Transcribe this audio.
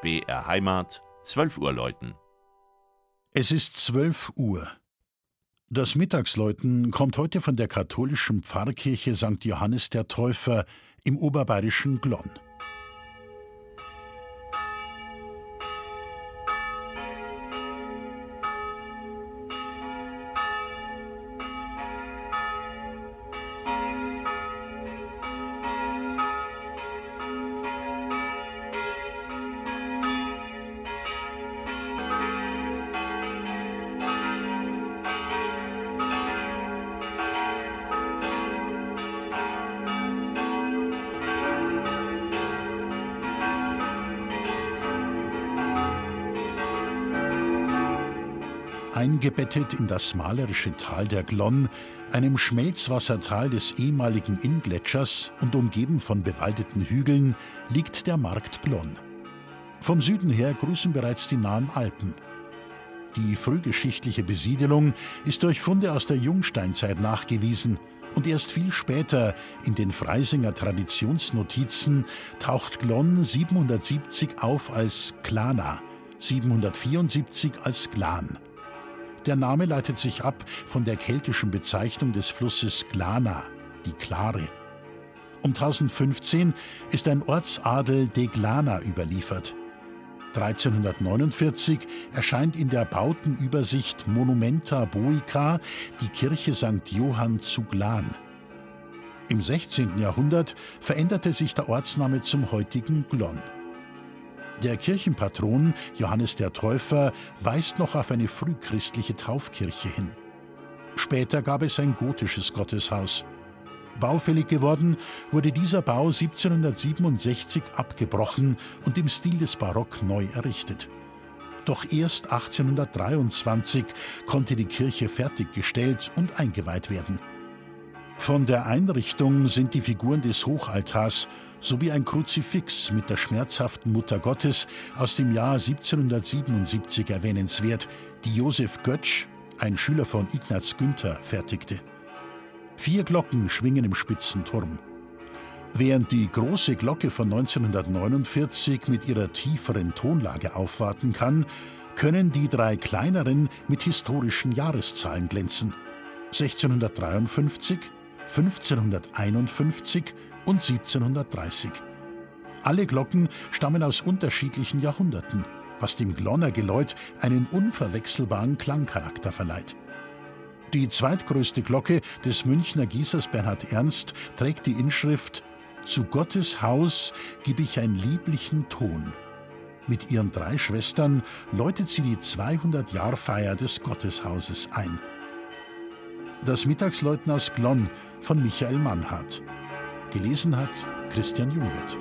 BR Heimat, 12 Uhr läuten. Es ist 12 Uhr. Das Mittagsläuten kommt heute von der katholischen Pfarrkirche St. Johannes der Täufer im oberbayerischen Glonn. Eingebettet in das malerische Tal der Glonn, einem Schmelzwassertal des ehemaligen Inngletschers und umgeben von bewaldeten Hügeln, liegt der Markt Glonn. Vom Süden her grüßen bereits die nahen Alpen. Die frühgeschichtliche Besiedelung ist durch Funde aus der Jungsteinzeit nachgewiesen und erst viel später in den Freisinger Traditionsnotizen taucht Glonn 770 auf als Klana, 774 als Glan. Der Name leitet sich ab von der keltischen Bezeichnung des Flusses Glana, die Klare. Um 1015 ist ein Ortsadel de Glana überliefert. 1349 erscheint in der Bautenübersicht Monumenta Boica die Kirche St. Johann zu Glan. Im 16. Jahrhundert veränderte sich der Ortsname zum heutigen Glonn. Der Kirchenpatron Johannes der Täufer weist noch auf eine frühchristliche Taufkirche hin. Später gab es ein gotisches Gotteshaus. Baufällig geworden wurde dieser Bau 1767 abgebrochen und im Stil des Barock neu errichtet. Doch erst 1823 konnte die Kirche fertiggestellt und eingeweiht werden. Von der Einrichtung sind die Figuren des Hochaltars sowie ein Kruzifix mit der schmerzhaften Mutter Gottes aus dem Jahr 1777 erwähnenswert, die Josef Götsch, ein Schüler von Ignaz Günther, fertigte. Vier Glocken schwingen im Spitzenturm. Während die große Glocke von 1949 mit ihrer tieferen Tonlage aufwarten kann, können die drei kleineren mit historischen Jahreszahlen glänzen. 1653, 1551 und 1730. Alle Glocken stammen aus unterschiedlichen Jahrhunderten, was dem Glonner Geläut einen unverwechselbaren Klangcharakter verleiht. Die zweitgrößte Glocke des Münchner Gießers Bernhard Ernst trägt die Inschrift Zu Gottes Haus gib ich einen lieblichen Ton. Mit ihren drei Schwestern läutet sie die 200-Jahr-Feier des Gotteshauses ein. Das Mittagsläuten aus Glonn von Michael Mannhardt. Gelesen hat Christian Jungwirth.